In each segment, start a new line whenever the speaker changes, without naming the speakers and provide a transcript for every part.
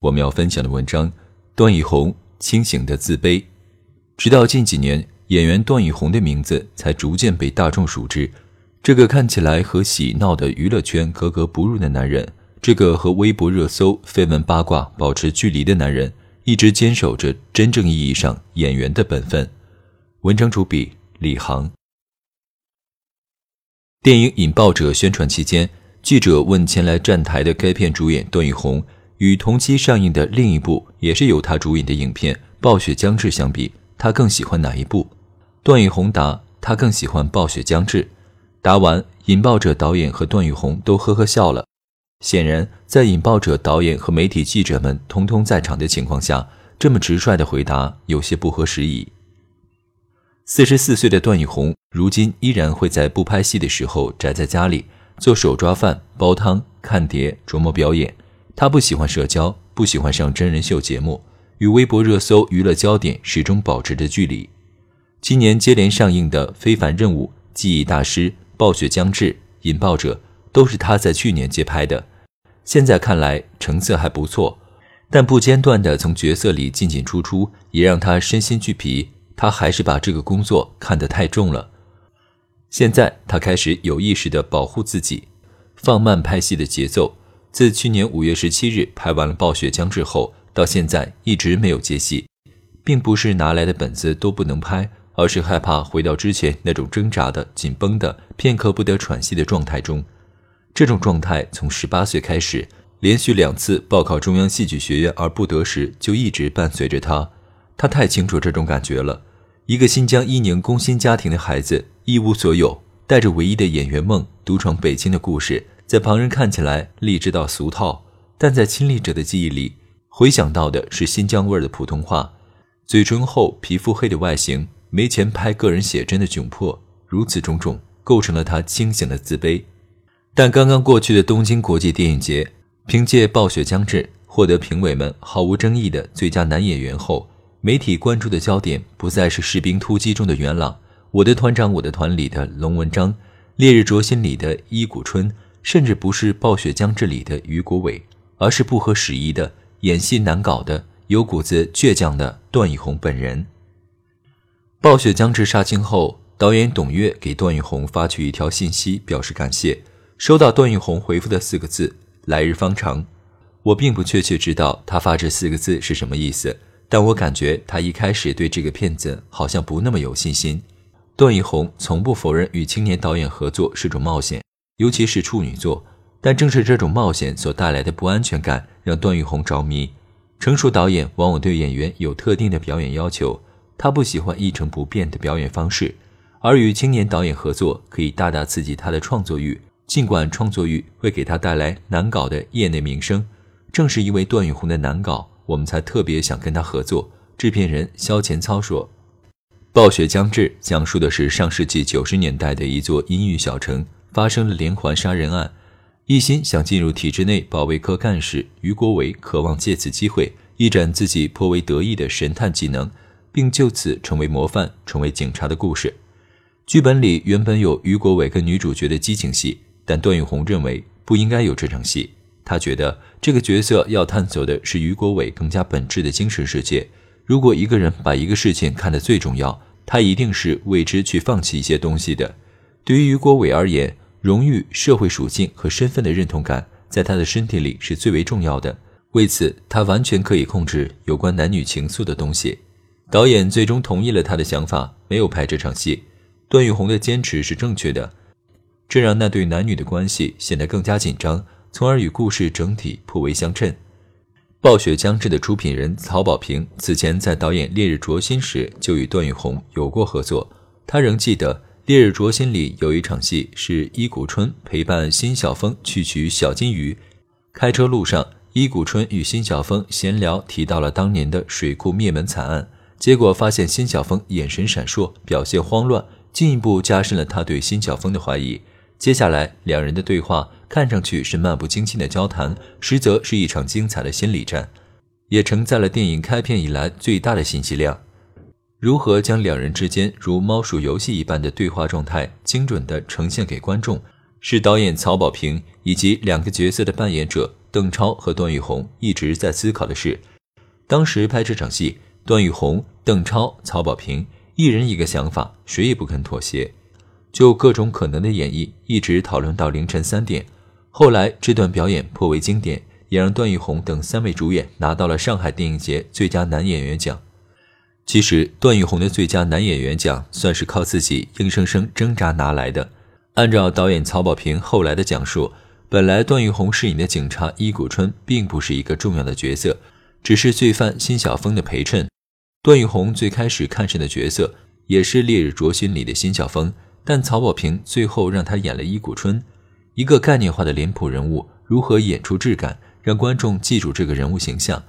我们要分享的文章：段奕宏清醒的自卑。直到近几年，演员段奕宏的名字才逐渐被大众熟知。这个看起来和喜闹的娱乐圈格格不入的男人，这个和微博热搜、绯闻八卦保持距离的男人，一直坚守着真正意义上演员的本分。文章主笔李航。电影《引爆者》宣传期间，记者问前来站台的该片主演段奕宏，与同期上映的另一部也是由他主演的影片《暴雪将至》相比，他更喜欢哪一部？段奕宏答：他更喜欢《暴雪将至》。答完，《引爆者》导演和段奕宏都呵呵笑了。显然，在《引爆者》导演和媒体记者们通通在场的情况下，这么直率的回答有些不合时宜。四十四岁的段奕宏，如今依然会在不拍戏的时候宅在家里做手抓饭、煲汤、看碟、琢磨表演。他不喜欢社交，不喜欢上真人秀节目，与微博热搜、娱乐焦点始终保持着距离。今年接连上映的《非凡任务》《记忆大师》《暴雪将至》《引爆者》，都是他在去年接拍的。现在看来成色还不错，但不间断的从角色里进进出出，也让他身心俱疲。他还是把这个工作看得太重了。现在他开始有意识地保护自己，放慢拍戏的节奏。自去年五月十七日拍完了《暴雪将至》后，到现在一直没有接戏，并不是拿来的本子都不能拍，而是害怕回到之前那种挣扎的、紧绷的、片刻不得喘息的状态中。这种状态从十八岁开始，连续两次报考中央戏剧学院而不得时，就一直伴随着他。他太清楚这种感觉了。一个新疆伊宁工薪家庭的孩子，一无所有，带着唯一的演员梦，独闯北京的故事，在旁人看起来励志到俗套，但在亲历者的记忆里，回想到的是新疆味儿的普通话，嘴唇厚、皮肤黑的外形，没钱拍个人写真的窘迫，如此种种，构成了他清醒的自卑。但刚刚过去的东京国际电影节，凭借《暴雪将至》获得评委们毫无争议的最佳男演员后。媒体关注的焦点不再是《士兵突击》中的元朗，《我的团长我的团》里的龙文章，《烈日灼心》里的伊谷春，甚至不是《暴雪将至》里的于国伟，而是不合时宜的演戏难搞的有股子倔强的段奕宏本人。《暴雪将至》杀青后，导演董越给段奕宏发去一条信息表示感谢，收到段奕宏回复的四个字“来日方长”，我并不确切知道他发这四个字是什么意思。但我感觉他一开始对这个片子好像不那么有信心。段奕宏从不否认与青年导演合作是种冒险，尤其是处女作。但正是这种冒险所带来的不安全感，让段奕宏着迷。成熟导演往往对演员有特定的表演要求，他不喜欢一成不变的表演方式，而与青年导演合作可以大大刺激他的创作欲。尽管创作欲会给他带来难搞的业内名声，正是因为段奕宏的难搞。我们才特别想跟他合作。制片人肖前操说：“暴雪将至讲述的是上世纪九十年代的一座阴郁小城发生了连环杀人案，一心想进入体制内保卫科干事于国伟渴望借此机会一展自己颇为得意的神探技能，并就此成为模范，成为警察的故事。剧本里原本有于国伟跟女主角的激情戏，但段奕宏认为不应该有这场戏。”他觉得这个角色要探索的是于国伟更加本质的精神世界。如果一个人把一个事情看得最重要，他一定是为之去放弃一些东西的。对于于国伟而言，荣誉、社会属性和身份的认同感，在他的身体里是最为重要的。为此，他完全可以控制有关男女情愫的东西。导演最终同意了他的想法，没有拍这场戏。段奕宏的坚持是正确的，这让那对男女的关系显得更加紧张。从而与故事整体颇为相称。《暴雪将至》的出品人曹保平此前在导演《烈日灼心》时就与段奕宏有过合作。他仍记得《烈日灼心》里有一场戏是伊谷春陪伴辛晓峰去取小金鱼，开车路上伊谷春与辛晓峰闲聊，提到了当年的水库灭门惨案，结果发现辛晓峰眼神闪烁，表现慌乱，进一步加深了他对辛晓峰的怀疑。接下来两人的对话看上去是漫不经心的交谈，实则是一场精彩的心理战，也承载了电影开片以来最大的信息量。如何将两人之间如猫鼠游戏一般的对话状态精准地呈现给观众，是导演曹保平以及两个角色的扮演者。邓超和段奕宏一直在思考的事，当时拍这场戏，段奕宏、邓超、曹保平一人一个想法，谁也不肯妥协，就各种可能的演绎一直讨论到凌晨三点。后来这段表演颇为经典，也让段奕宏等三位主演拿到了上海电影节最佳男演员奖。其实段奕宏的最佳男演员奖算是靠自己硬生生挣扎拿来的。按照导演曹保平后来的讲述。本来段奕宏饰演的警察伊谷春并不是一个重要的角色，只是罪犯辛晓峰的陪衬。段奕宏最开始看上的角色也是《烈日灼心》里的辛晓峰，但曹保平最后让他演了伊谷春，一个概念化的脸谱人物，如何演出质感，让观众记住这个人物形象？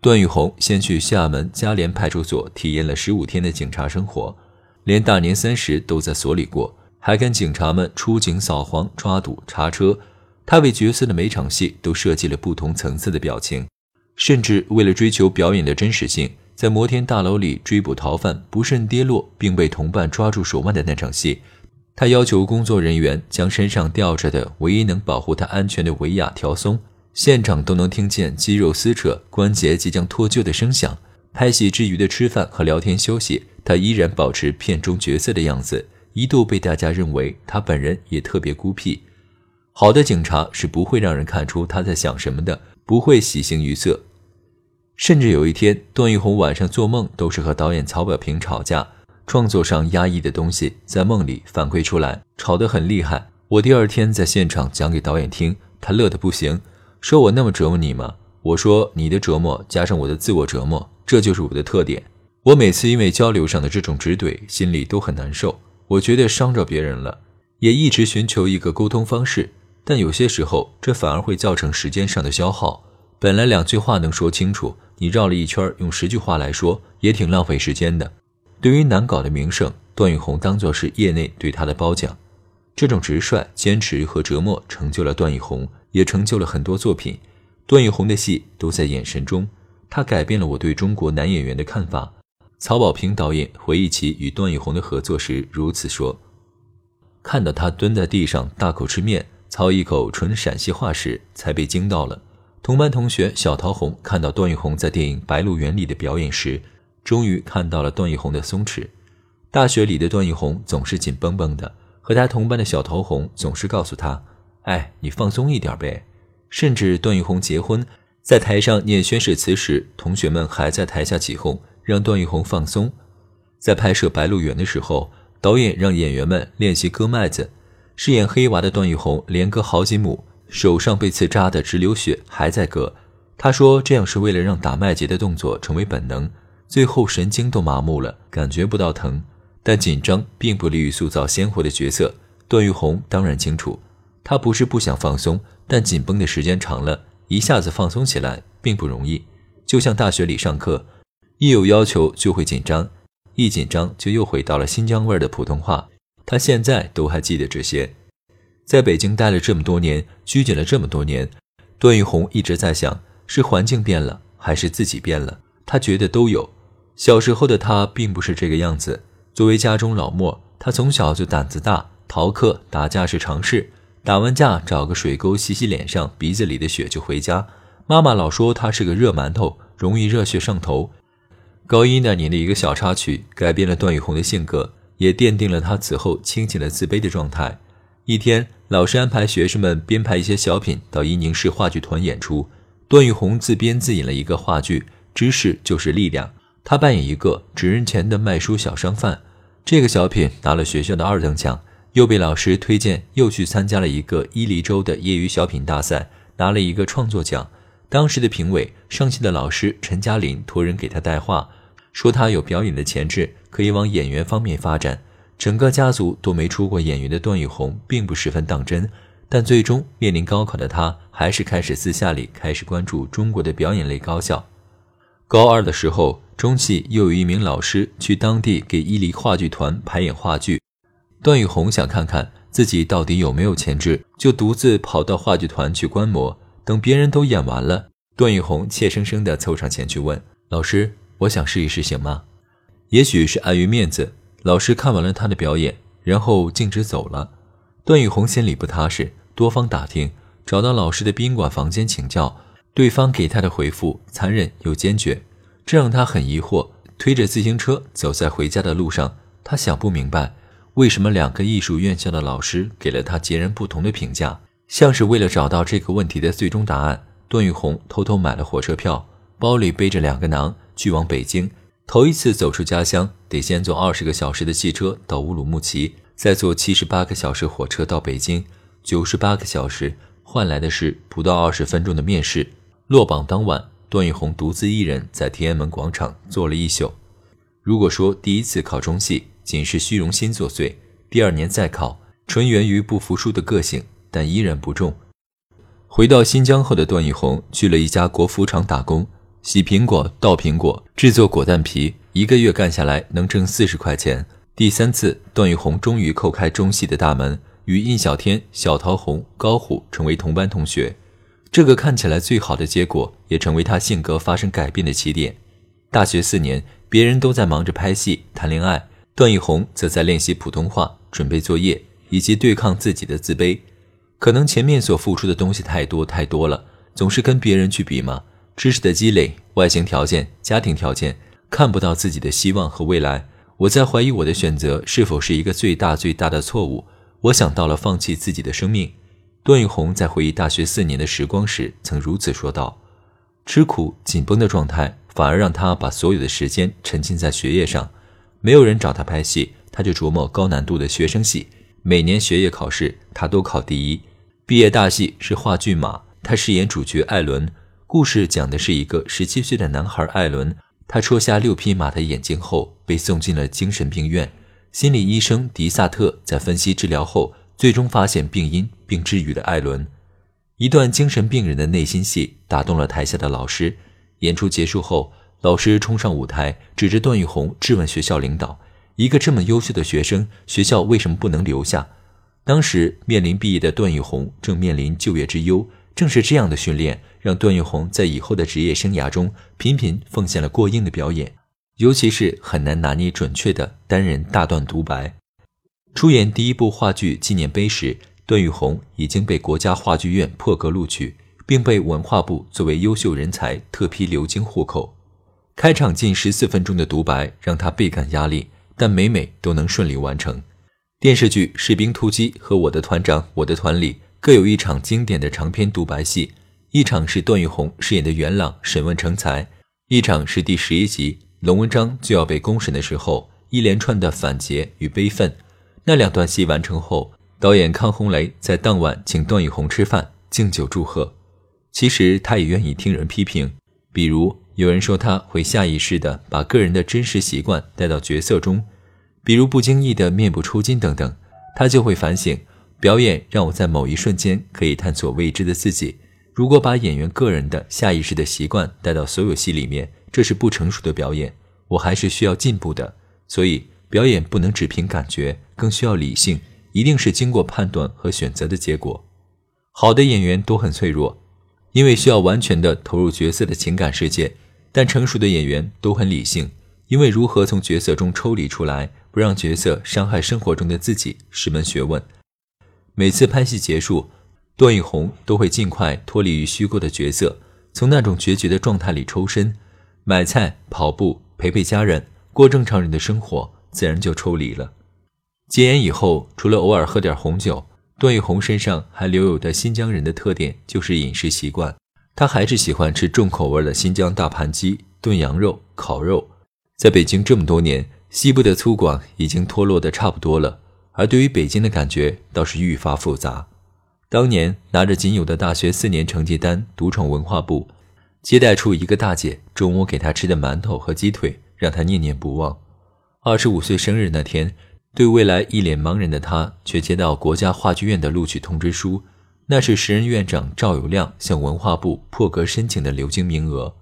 段奕宏先去厦门嘉联派出所体验了十五天的警察生活，连大年三十都在所里过，还跟警察们出警扫黄、抓赌、查车。他为角色的每场戏都设计了不同层次的表情，甚至为了追求表演的真实性，在摩天大楼里追捕逃犯不慎跌落并被同伴抓住手腕的那场戏，他要求工作人员将身上吊着的唯一能保护他安全的维亚调松，现场都能听见肌肉撕扯、关节即将脱臼的声响。拍戏之余的吃饭和聊天休息，他依然保持片中角色的样子，一度被大家认为他本人也特别孤僻。好的警察是不会让人看出他在想什么的，不会喜形于色。甚至有一天，段奕宏晚上做梦都是和导演曹保平吵架，创作上压抑的东西在梦里反馈出来，吵得很厉害。我第二天在现场讲给导演听，他乐得不行，说我那么折磨你吗？我说你的折磨加上我的自我折磨，这就是我的特点。我每次因为交流上的这种直怼，心里都很难受，我觉得伤着别人了，也一直寻求一个沟通方式。但有些时候，这反而会造成时间上的消耗。本来两句话能说清楚，你绕了一圈，用十句话来说，也挺浪费时间的。对于难搞的名声，段奕宏当作是业内对他的褒奖。这种直率、坚持和折磨，成就了段奕宏，也成就了很多作品。段奕宏的戏都在眼神中，他改变了我对中国男演员的看法。曹保平导演回忆起与段奕宏的合作时，如此说：“看到他蹲在地上大口吃面。”操一口纯陕西话时，才被惊到了。同班同学小桃红看到段奕宏在电影《白鹿原》里的表演时，终于看到了段奕宏的松弛。大学里的段奕宏总是紧绷绷的，和他同班的小桃红总是告诉他：“哎，你放松一点呗。”甚至段奕宏结婚，在台上念宣誓词时，同学们还在台下起哄，让段奕宏放松。在拍摄《白鹿原》的时候，导演让演员们练习割麦子。饰演黑娃的段奕宏连割好几亩，手上被刺扎的直流血，还在割。他说这样是为了让打麦秸的动作成为本能，最后神经都麻木了，感觉不到疼。但紧张并不利于塑造鲜活的角色。段奕宏当然清楚，他不是不想放松，但紧绷的时间长了，一下子放松起来并不容易。就像大学里上课，一有要求就会紧张，一紧张就又回到了新疆味儿的普通话。他现在都还记得这些，在北京待了这么多年，拘谨了这么多年，段奕宏一直在想：是环境变了，还是自己变了？他觉得都有。小时候的他并不是这个样子。作为家中老莫，他从小就胆子大，逃课、打架是常事。打完架，找个水沟洗洗脸上鼻子里的血就回家。妈妈老说他是个热馒头，容易热血上头。高一那年的一个小插曲，改变了段奕宏的性格。也奠定了他此后清醒的自卑的状态。一天，老师安排学生们编排一些小品到伊宁市话剧团演出。段奕宏自编自演了一个话剧，知识就是力量。他扮演一个纸人钱的卖书小商贩。这个小品拿了学校的二等奖，又被老师推荐，又去参加了一个伊犁州的业余小品大赛，拿了一个创作奖。当时的评委，上戏的老师陈嘉玲托人给他带话。说他有表演的潜质，可以往演员方面发展。整个家族都没出过演员的段奕宏并不十分当真，但最终面临高考的他，还是开始私下里开始关注中国的表演类高校。高二的时候，中戏又有一名老师去当地给伊犁话剧团排演话剧，段奕宏想看看自己到底有没有潜质，就独自跑到话剧团去观摩。等别人都演完了，段奕宏怯生生地凑上前去问老师：“我想试一试，行吗？”也许是碍于面子，老师看完了他的表演，然后径直走了。段奕宏心里不踏实。多方打听，找到老师的宾馆房间请教，对方给他的回复残忍又坚决，这让他很疑惑。推着自行车走在回家的路上，他想不明白，为什么两个艺术院校的老师给了他截然不同的评价。像是为了找到这个问题的最终答案，段奕宏偷偷买了火车票，包里背着两个囊，去往北京。头一次走出家乡，得先坐二十个小时的汽车到乌鲁木齐，再坐七十八个小时火车到北京。九十八个小时换来的是不到二十分钟的面试。落榜当晚，段奕宏独自一人在天安门广场坐了一宿。如果说第一次考中戏仅是虚荣心作祟，第二年再考纯源于不服输的个性，但依然不中。回到新疆后的段奕宏去了一家国服厂打工，洗苹果、倒苹果、制作果蛋皮，一个月干下来能挣四十块钱。第三次，段奕宏终于叩开中戏的大门。与印小天、小桃红、高虎成为同班同学，这个看起来最好的结果，也成为他性格发生改变的起点。大学四年，别人都在忙着拍戏、谈恋爱，段奕宏则在练习普通话、准备作业以及对抗自己的自卑。可能前面所付出的东西太多太多了，总是跟别人去比嘛。知识的积累、外形条件、家庭条件，看不到自己的希望和未来。我在怀疑我的选择是否是一个最大最大的错误。我想到了放弃自己的生命。段奕宏在回忆大学四年的时光时，曾如此说道：“吃苦紧绷的状态，反而让他把所有的时间沉浸在学业上。没有人找他拍戏，他就琢磨高难度的学生戏。每年学业考试，他都考第一。毕业大戏是话剧《马》，他饰演主角艾伦。故事讲的是一个十七岁的男孩艾伦，他戳瞎六匹马的眼睛后，被送进了精神病院。”心理医生迪萨特在分析治疗后，最终发现病因并治愈了艾伦。一段精神病人的内心戏打动了台下的老师。演出结束后，老师冲上舞台，指着段奕宏质问学校领导：“一个这么优秀的学生，学校为什么不能留下？”当时面临毕业的段奕宏正面临就业之忧，正是这样的训练，让段奕宏在以后的职业生涯中频频奉献了过硬的表演。尤其是很难拿捏准确的单人大段独白。出演第一部话剧《纪念碑》时，段奕宏已经被国家话剧院破格录取，并被文化部作为优秀人才特批留京户口。开场近十四分钟的独白让他倍感压力，但每每都能顺利完成。电视剧《士兵突击》和《我的团长我的团》里各有一场经典的长篇独白戏，一场是段奕宏饰演的元朗审问成才，一场是第十一集。龙文章就要被公审的时候，一连串的反诘与悲愤。那两段戏完成后，导演康洪雷在当晚请段奕宏吃饭敬酒祝贺。其实他也愿意听人批评，比如有人说他会下意识地把个人的真实习惯带到角色中，比如不经意的面部抽筋等等，他就会反省：表演让我在某一瞬间可以探索未知的自己。如果把演员个人的下意识的习惯带到所有戏里面。这是不成熟的表演，我还是需要进步的。所以表演不能只凭感觉，更需要理性，一定是经过判断和选择的结果。好的演员都很脆弱，因为需要完全的投入角色的情感世界；但成熟的演员都很理性，因为如何从角色中抽离出来，不让角色伤害生活中的自己，是门学问。每次拍戏结束，段奕宏都会尽快脱离于虚构的角色，从那种决绝的状态里抽身。买菜、跑步、陪陪家人，过正常人的生活，自然就抽离了。戒烟以后，除了偶尔喝点红酒，段奕宏身上还留有的新疆人的特点就是饮食习惯，他还是喜欢吃重口味的新疆大盘鸡、炖羊肉、烤肉。在北京这么多年，西部的粗犷已经脱落的差不多了，而对于北京的感觉倒是愈发复杂。当年拿着仅有的大学四年成绩单，独闯文化部。接待处一个大姐中午给他吃的馒头和鸡腿，让他念念不忘。二十五岁生日那天，对未来一脸茫然的他，却接到国家话剧院的录取通知书，那是时任院长赵友亮向文化部破格申请的流经名额。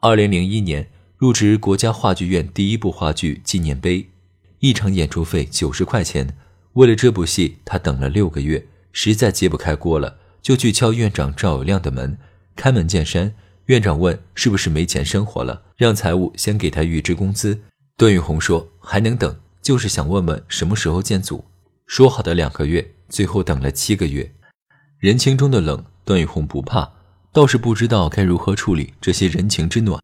二零零一年入职国家话剧院第一部话剧《纪念碑》，一场演出费九十块钱。为了这部戏，他等了六个月，实在揭不开锅了，就去敲院长赵友亮的门。开门见山，院长问是不是没钱生活了，让财务先给他预支工资。段玉红说还能等，就是想问问什么时候见组。说好的两个月，最后等了七个月。人情中的冷，段玉红不怕，倒是不知道该如何处理这些人情之暖，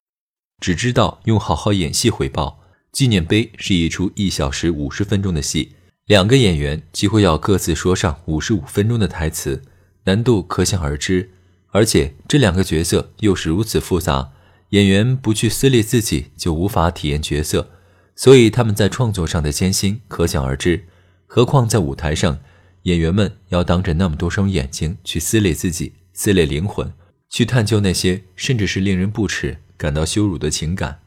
只知道用好好演戏回报。纪念碑是一出一小时五十分钟的戏。两个演员几乎要各自说上五十五分钟的台词，难度可想而知。而且这两个角色又是如此复杂，演员不去撕裂自己，就无法体验角色。所以他们在创作上的艰辛可想而知。何况在舞台上，演员们要当着那么多双眼睛去撕裂自己、撕裂灵魂，去探究那些甚至是令人不耻、感到羞辱的情感。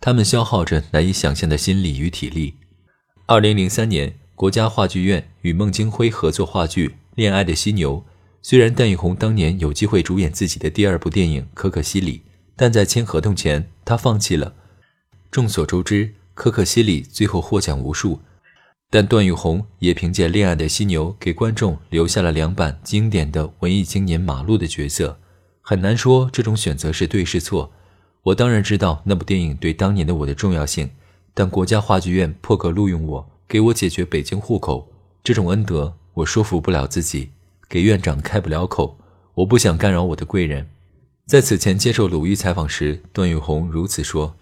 他们消耗着难以想象的心力与体力。二零零三年。国家话剧院与孟京辉合作话剧《恋爱的犀牛》，虽然段奕宏当年有机会主演自己的第二部电影《可可西里》，但在签合同前他放弃了。众所周知，《可可西里》最后获奖无数，但段奕宏也凭借《恋爱的犀牛》给观众留下了两版经典的文艺青年马路的角色。很难说这种选择是对是错。我当然知道那部电影对当年的我的重要性，但国家话剧院破格录用我。给我解决北京户口这种恩德，我说服不了自己，给院长开不了口。我不想干扰我的贵人。在此前接受鲁豫采访时，段奕宏如此说。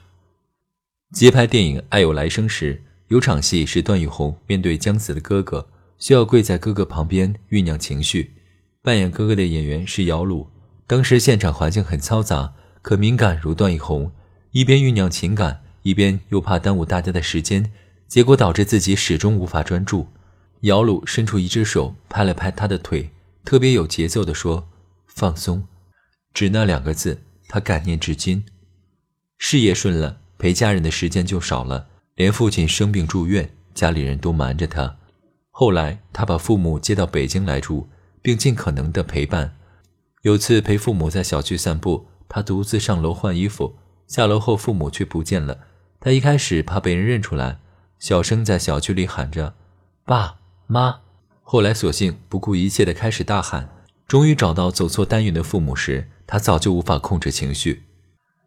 接拍电影《爱有来生》时，有场戏是段奕宏面对将死的哥哥，需要跪在哥哥旁边酝酿情绪。扮演哥哥的演员是姚鲁。当时现场环境很嘈杂，可敏感如段奕宏，一边酝酿情感，一边又怕耽误大家的时间。结果导致自己始终无法专注。姚鲁伸出一只手拍了拍他的腿，特别有节奏地说：“放松。”只那两个字，他感念至今。事业顺了，陪家人的时间就少了，连父亲生病住院，家里人都瞒着他。后来，他把父母接到北京来住，并尽可能的陪伴。有次陪父母在小区散步，他独自上楼换衣服，下楼后父母却不见了。他一开始怕被人认出来。小声在小区里喊着“爸妈”，后来索性不顾一切的开始大喊。终于找到走错单元的父母时，他早就无法控制情绪。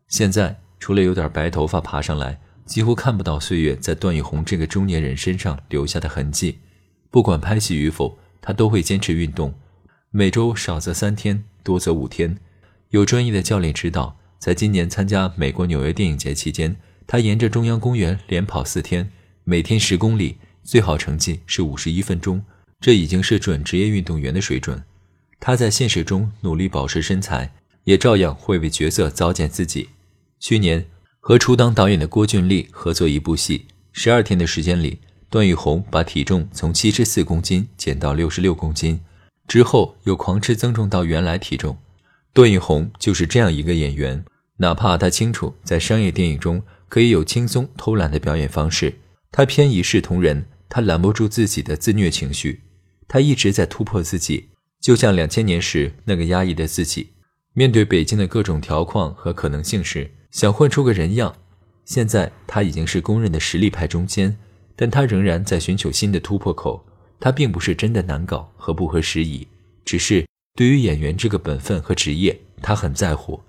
现在除了有点白头发爬上来，几乎看不到岁月在段奕宏这个中年人身上留下的痕迹。不管拍戏与否，他都会坚持运动，每周少则三天，多则五天，有专业的教练指导。在今年参加美国纽约电影节期间，他沿着中央公园连跑四天。每天十公里，最好成绩是五十一分钟，这已经是准职业运动员的水准。他在现实中努力保持身材，也照样会为角色早减自己。去年和初当导演的郭俊丽合作一部戏，十二天的时间里，段奕宏把体重从七十四公斤减到六十六公斤，之后又狂吃增重到原来体重。段奕宏就是这样一个演员，哪怕他清楚在商业电影中可以有轻松偷懒的表演方式。他偏一视同仁，他拦不住自己的自虐情绪，他一直在突破自己，就像两千年时那个压抑的自己，面对北京的各种条框和可能性时，想混出个人样。现在他已经是公认的实力派中坚，但他仍然在寻求新的突破口。他并不是真的难搞和不合时宜，只是对于演员这个本分和职业，他很在乎。